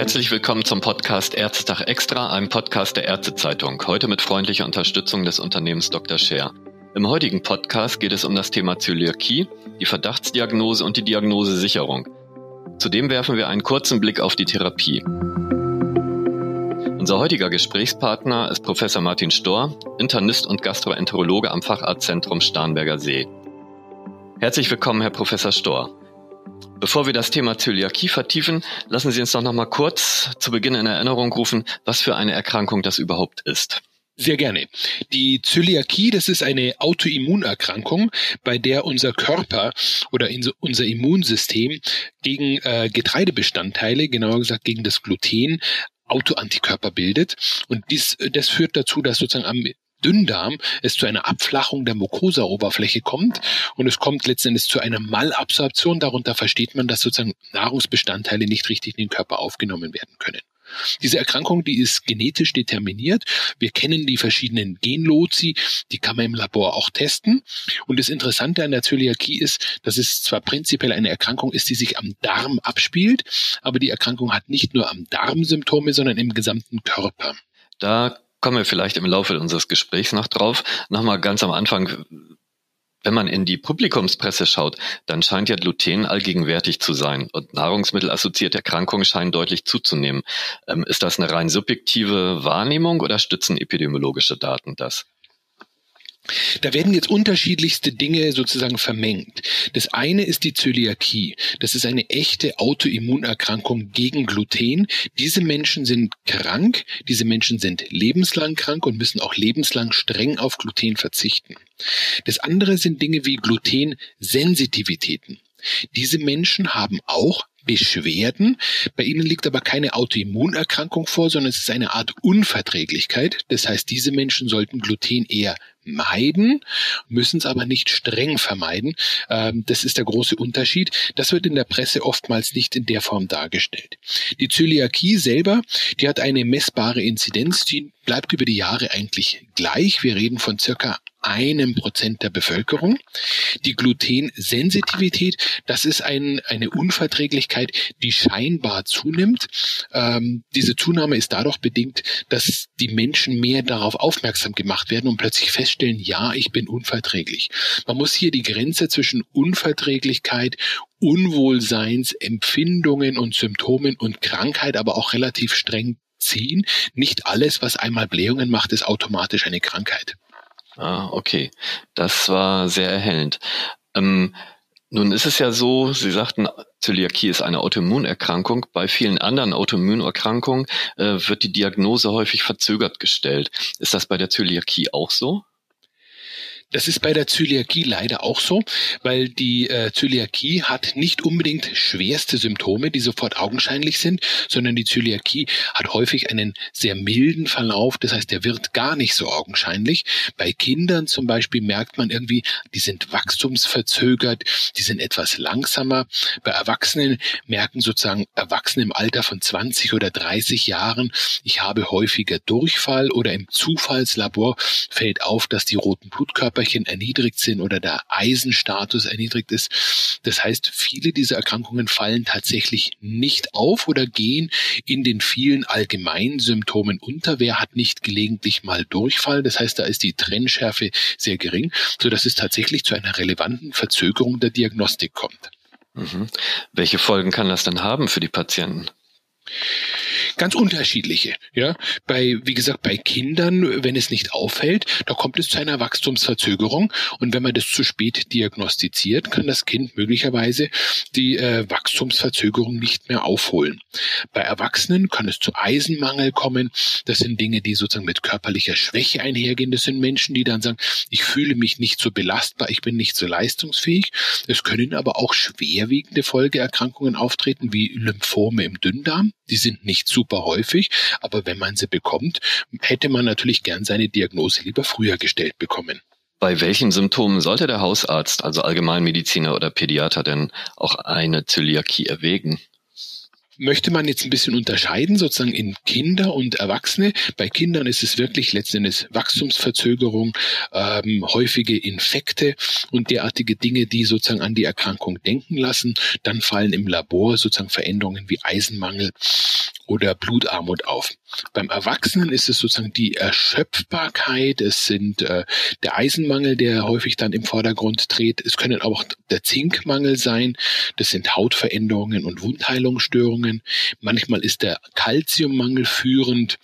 Herzlich willkommen zum Podcast Ärztetag Extra, einem Podcast der Ärztezeitung. Heute mit freundlicher Unterstützung des Unternehmens Dr. Scher. Im heutigen Podcast geht es um das Thema Zöliakie, die Verdachtsdiagnose und die Diagnosesicherung. Zudem werfen wir einen kurzen Blick auf die Therapie. Unser heutiger Gesprächspartner ist Professor Martin Storr, Internist und Gastroenterologe am Facharztzentrum Starnberger See. Herzlich willkommen, Herr Professor Storr. Bevor wir das Thema Zöliakie vertiefen, lassen Sie uns doch noch mal kurz zu Beginn in Erinnerung rufen, was für eine Erkrankung das überhaupt ist. Sehr gerne. Die Zöliakie, das ist eine Autoimmunerkrankung, bei der unser Körper oder unser Immunsystem gegen äh, Getreidebestandteile, genauer gesagt gegen das Gluten, Autoantikörper bildet. Und dies, das führt dazu, dass sozusagen am Dünndarm es zu einer Abflachung der Mucosa-Oberfläche kommt und es kommt letztendlich zu einer Malabsorption. Darunter versteht man, dass sozusagen Nahrungsbestandteile nicht richtig in den Körper aufgenommen werden können. Diese Erkrankung, die ist genetisch determiniert. Wir kennen die verschiedenen Genlozi, die kann man im Labor auch testen. Und das Interessante an der Zöliakie ist, dass es zwar prinzipiell eine Erkrankung ist, die sich am Darm abspielt, aber die Erkrankung hat nicht nur am Darm Symptome, sondern im gesamten Körper. Da kommen wir vielleicht im Laufe unseres Gesprächs noch drauf. Nochmal ganz am Anfang, wenn man in die Publikumspresse schaut, dann scheint ja Gluten allgegenwärtig zu sein und nahrungsmittelassoziierte Erkrankungen scheinen deutlich zuzunehmen. Ähm, ist das eine rein subjektive Wahrnehmung oder stützen epidemiologische Daten das? Da werden jetzt unterschiedlichste Dinge sozusagen vermengt. Das eine ist die Zöliakie. Das ist eine echte Autoimmunerkrankung gegen Gluten. Diese Menschen sind krank, diese Menschen sind lebenslang krank und müssen auch lebenslang streng auf Gluten verzichten. Das andere sind Dinge wie Glutensensitivitäten. Diese Menschen haben auch Beschwerden. Bei ihnen liegt aber keine Autoimmunerkrankung vor, sondern es ist eine Art Unverträglichkeit. Das heißt, diese Menschen sollten Gluten eher meiden, müssen es aber nicht streng vermeiden. Ähm, das ist der große Unterschied. Das wird in der Presse oftmals nicht in der Form dargestellt. Die Zöliakie selber, die hat eine messbare Inzidenz, die bleibt über die Jahre eigentlich gleich. Wir reden von circa einem Prozent der Bevölkerung. Die Glutensensitivität, das ist ein, eine Unverträglichkeit, die scheinbar zunimmt. Ähm, diese Zunahme ist dadurch bedingt, dass die Menschen mehr darauf aufmerksam gemacht werden und plötzlich feststellen, ja, ich bin unverträglich. Man muss hier die Grenze zwischen Unverträglichkeit Unwohlseinsempfindungen und Symptomen und Krankheit aber auch relativ streng ziehen. Nicht alles, was einmal Blähungen macht, ist automatisch eine Krankheit. Ah, okay. Das war sehr erhellend. Ähm, nun ist es ja so, Sie sagten, Zöliakie ist eine Autoimmunerkrankung. Bei vielen anderen Autoimmunerkrankungen äh, wird die Diagnose häufig verzögert gestellt. Ist das bei der Zöliakie auch so? Das ist bei der Zöliakie leider auch so, weil die äh, Zöliakie hat nicht unbedingt schwerste Symptome, die sofort augenscheinlich sind, sondern die Zöliakie hat häufig einen sehr milden Verlauf. Das heißt, der wird gar nicht so augenscheinlich. Bei Kindern zum Beispiel merkt man irgendwie, die sind wachstumsverzögert, die sind etwas langsamer. Bei Erwachsenen merken sozusagen Erwachsene im Alter von 20 oder 30 Jahren, ich habe häufiger Durchfall oder im Zufallslabor fällt auf, dass die roten Blutkörper Körperchen erniedrigt sind oder der Eisenstatus erniedrigt ist. Das heißt, viele dieser Erkrankungen fallen tatsächlich nicht auf oder gehen in den vielen allgemeinen Symptomen unter. Wer hat nicht gelegentlich mal Durchfall? Das heißt, da ist die Trennschärfe sehr gering, so dass es tatsächlich zu einer relevanten Verzögerung der Diagnostik kommt. Mhm. Welche Folgen kann das dann haben für die Patienten? Ganz unterschiedliche. Ja, bei, wie gesagt, bei Kindern, wenn es nicht auffällt, da kommt es zu einer Wachstumsverzögerung. Und wenn man das zu spät diagnostiziert, kann das Kind möglicherweise die äh, Wachstumsverzögerung nicht mehr aufholen. Bei Erwachsenen kann es zu Eisenmangel kommen. Das sind Dinge, die sozusagen mit körperlicher Schwäche einhergehen. Das sind Menschen, die dann sagen, ich fühle mich nicht so belastbar, ich bin nicht so leistungsfähig. Es können aber auch schwerwiegende Folgeerkrankungen auftreten, wie Lymphome im Dünndarm. Die sind nicht super häufig, aber wenn man sie bekommt, hätte man natürlich gern seine Diagnose lieber früher gestellt bekommen. Bei welchen Symptomen sollte der Hausarzt, also Allgemeinmediziner oder Pädiater denn auch eine Zöliakie erwägen? möchte man jetzt ein bisschen unterscheiden, sozusagen in Kinder und Erwachsene. Bei Kindern ist es wirklich letzten Endes Wachstumsverzögerung, ähm, häufige Infekte und derartige Dinge, die sozusagen an die Erkrankung denken lassen. Dann fallen im Labor sozusagen Veränderungen wie Eisenmangel oder Blutarmut auf. Beim Erwachsenen ist es sozusagen die Erschöpfbarkeit, es sind äh, der Eisenmangel, der häufig dann im Vordergrund dreht. Es können auch der Zinkmangel sein, das sind Hautveränderungen und Wundheilungsstörungen. Manchmal ist der Kalziummangel führend.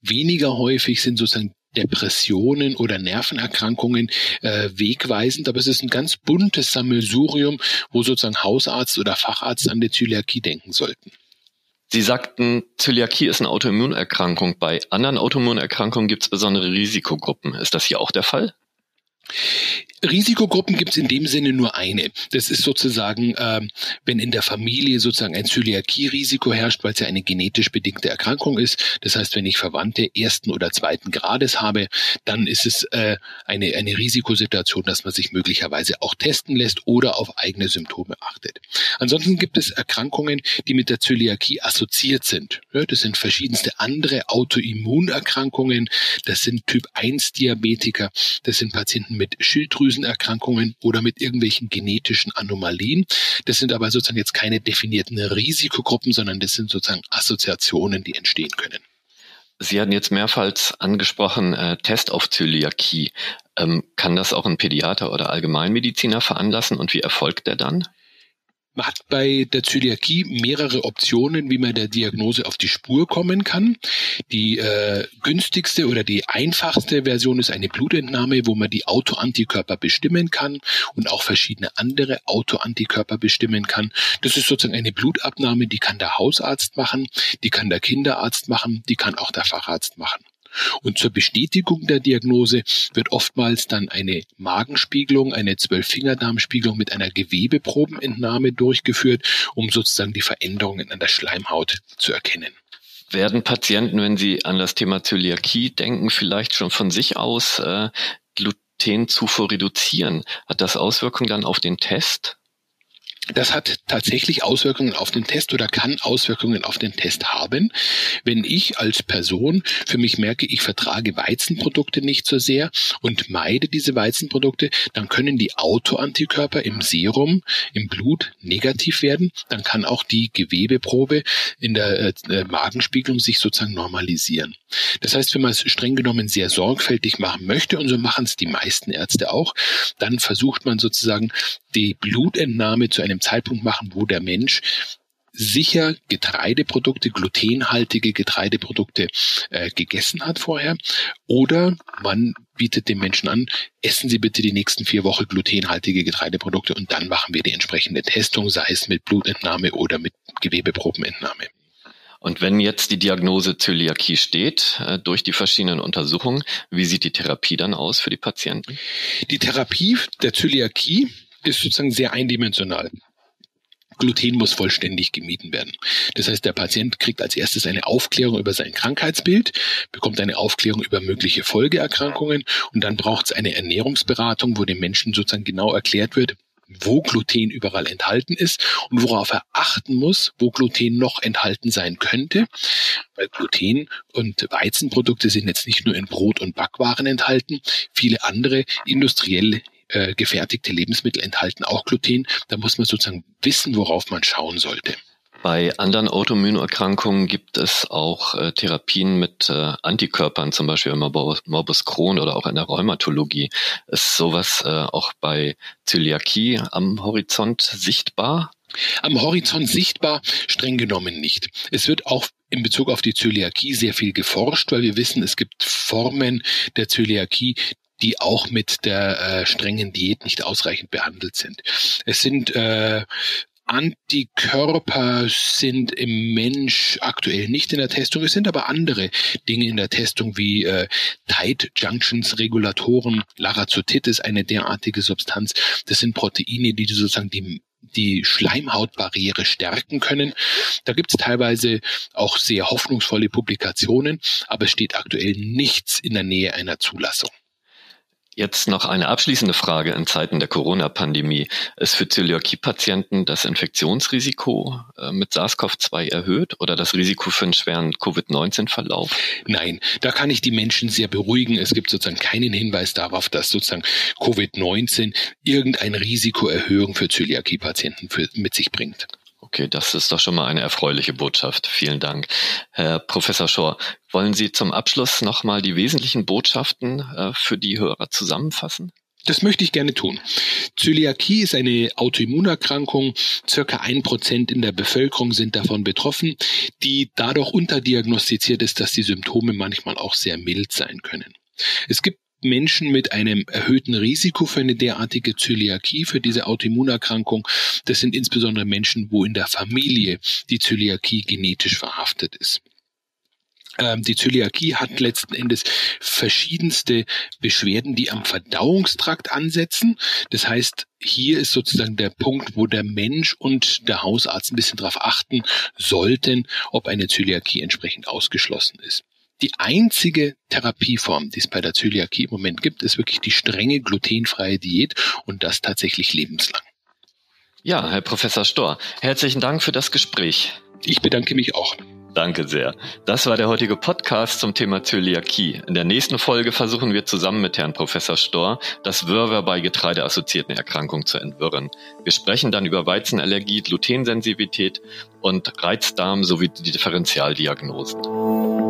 Weniger häufig sind sozusagen Depressionen oder Nervenerkrankungen äh, wegweisend, aber es ist ein ganz buntes Sammelsurium, wo sozusagen Hausarzt oder Facharzt an die Zöliakie denken sollten. Sie sagten, Zöliakie ist eine Autoimmunerkrankung. Bei anderen Autoimmunerkrankungen gibt es besondere Risikogruppen. Ist das hier auch der Fall? Risikogruppen gibt es in dem Sinne nur eine. Das ist sozusagen, äh, wenn in der Familie sozusagen ein Zöliakie-Risiko herrscht, weil es ja eine genetisch bedingte Erkrankung ist. Das heißt, wenn ich Verwandte ersten oder zweiten Grades habe, dann ist es äh, eine, eine Risikosituation, dass man sich möglicherweise auch testen lässt oder auf eigene Symptome achtet. Ansonsten gibt es Erkrankungen, die mit der Zöliakie assoziiert sind. Ja, das sind verschiedenste andere Autoimmunerkrankungen. Das sind Typ 1 Diabetiker. Das sind Patienten mit Schilddrüsen Schilddrüsenerkrankungen oder mit irgendwelchen genetischen Anomalien. Das sind aber sozusagen jetzt keine definierten Risikogruppen, sondern das sind sozusagen Assoziationen, die entstehen können. Sie hatten jetzt mehrfach angesprochen, äh, Test auf Zöliakie. Ähm, kann das auch ein Pädiater oder Allgemeinmediziner veranlassen und wie erfolgt der dann? Man hat bei der Zöliakie mehrere Optionen, wie man der Diagnose auf die Spur kommen kann. Die äh, günstigste oder die einfachste Version ist eine Blutentnahme, wo man die Autoantikörper bestimmen kann und auch verschiedene andere Autoantikörper bestimmen kann. Das ist sozusagen eine Blutabnahme, die kann der Hausarzt machen, die kann der Kinderarzt machen, die kann auch der Facharzt machen. Und zur Bestätigung der Diagnose wird oftmals dann eine Magenspiegelung, eine Zwölffingerdarmspiegelung mit einer Gewebeprobenentnahme durchgeführt, um sozusagen die Veränderungen an der Schleimhaut zu erkennen. Werden Patienten, wenn sie an das Thema Zöliakie denken, vielleicht schon von sich aus äh, Glutenzufuhr reduzieren? Hat das Auswirkungen dann auf den Test? Das hat tatsächlich Auswirkungen auf den Test oder kann Auswirkungen auf den Test haben. Wenn ich als Person für mich merke, ich vertrage Weizenprodukte nicht so sehr und meide diese Weizenprodukte, dann können die Autoantikörper im Serum, im Blut negativ werden. Dann kann auch die Gewebeprobe in der äh, Magenspiegelung sich sozusagen normalisieren. Das heißt, wenn man es streng genommen sehr sorgfältig machen möchte, und so machen es die meisten Ärzte auch, dann versucht man sozusagen die Blutentnahme zu einem Zeitpunkt machen, wo der Mensch sicher Getreideprodukte, glutenhaltige Getreideprodukte äh, gegessen hat vorher. Oder man bietet dem Menschen an, essen Sie bitte die nächsten vier Wochen glutenhaltige Getreideprodukte und dann machen wir die entsprechende Testung, sei es mit Blutentnahme oder mit Gewebeprobenentnahme. Und wenn jetzt die Diagnose Zöliakie steht, äh, durch die verschiedenen Untersuchungen, wie sieht die Therapie dann aus für die Patienten? Die Therapie der Zöliakie ist sozusagen sehr eindimensional. Gluten muss vollständig gemieden werden. Das heißt, der Patient kriegt als erstes eine Aufklärung über sein Krankheitsbild, bekommt eine Aufklärung über mögliche Folgeerkrankungen und dann braucht es eine Ernährungsberatung, wo dem Menschen sozusagen genau erklärt wird, wo Gluten überall enthalten ist und worauf er achten muss, wo Gluten noch enthalten sein könnte. Weil Gluten und Weizenprodukte sind jetzt nicht nur in Brot und Backwaren enthalten, viele andere industriell äh, gefertigte Lebensmittel enthalten auch Gluten. Da muss man sozusagen wissen, worauf man schauen sollte. Bei anderen Autoimmunerkrankungen gibt es auch äh, Therapien mit äh, Antikörpern, zum Beispiel Morbus Crohn oder auch in der Rheumatologie. Ist sowas äh, auch bei Zöliakie am Horizont sichtbar? Am Horizont sichtbar, streng genommen nicht. Es wird auch in Bezug auf die Zöliakie sehr viel geforscht, weil wir wissen, es gibt Formen der Zöliakie, die auch mit der äh, strengen Diät nicht ausreichend behandelt sind. Es sind äh, Antikörper sind im Mensch aktuell nicht in der Testung. Es sind aber andere Dinge in der Testung wie äh, Tight Junctions Regulatoren. Larazotit ist eine derartige Substanz. Das sind Proteine, die sozusagen die die Schleimhautbarriere stärken können. Da gibt es teilweise auch sehr hoffnungsvolle Publikationen, aber es steht aktuell nichts in der Nähe einer Zulassung. Jetzt noch eine abschließende Frage in Zeiten der Corona-Pandemie. Ist für Zöliakie-Patienten das Infektionsrisiko äh, mit SARS-CoV-2 erhöht oder das Risiko für einen schweren Covid-19-Verlauf? Nein, da kann ich die Menschen sehr beruhigen. Es gibt sozusagen keinen Hinweis darauf, dass sozusagen Covid-19 irgendein Risikoerhöhung für Zöliakie-Patienten mit sich bringt. Okay, das ist doch schon mal eine erfreuliche Botschaft. Vielen Dank. Herr Professor Schor, wollen Sie zum Abschluss nochmal die wesentlichen Botschaften äh, für die Hörer zusammenfassen? Das möchte ich gerne tun. Zöliakie ist eine Autoimmunerkrankung. Circa ein Prozent in der Bevölkerung sind davon betroffen, die dadurch unterdiagnostiziert ist, dass die Symptome manchmal auch sehr mild sein können. Es gibt Menschen mit einem erhöhten Risiko für eine derartige Zöliakie, für diese Autoimmunerkrankung. Das sind insbesondere Menschen, wo in der Familie die Zöliakie genetisch verhaftet ist ähm, die Zöliakie hat letzten Endes verschiedenste Beschwerden, die am Verdauungstrakt ansetzen. Das heißt, hier ist sozusagen der Punkt, wo der Mensch und der Hausarzt ein bisschen darauf achten sollten, ob eine Zöliakie entsprechend ausgeschlossen ist. Die einzige Therapieform, die es bei der Zöliakie im Moment gibt, ist wirklich die strenge glutenfreie Diät und das tatsächlich lebenslang. Ja, Herr Professor Storr, herzlichen Dank für das Gespräch. Ich bedanke mich auch. Danke sehr. Das war der heutige Podcast zum Thema Zöliakie. In der nächsten Folge versuchen wir zusammen mit Herrn Professor Storr das Wirrwarr bei getreideassoziierten Erkrankungen zu entwirren. Wir sprechen dann über Weizenallergie, Glutensensitivität und Reizdarm sowie die Differentialdiagnosen.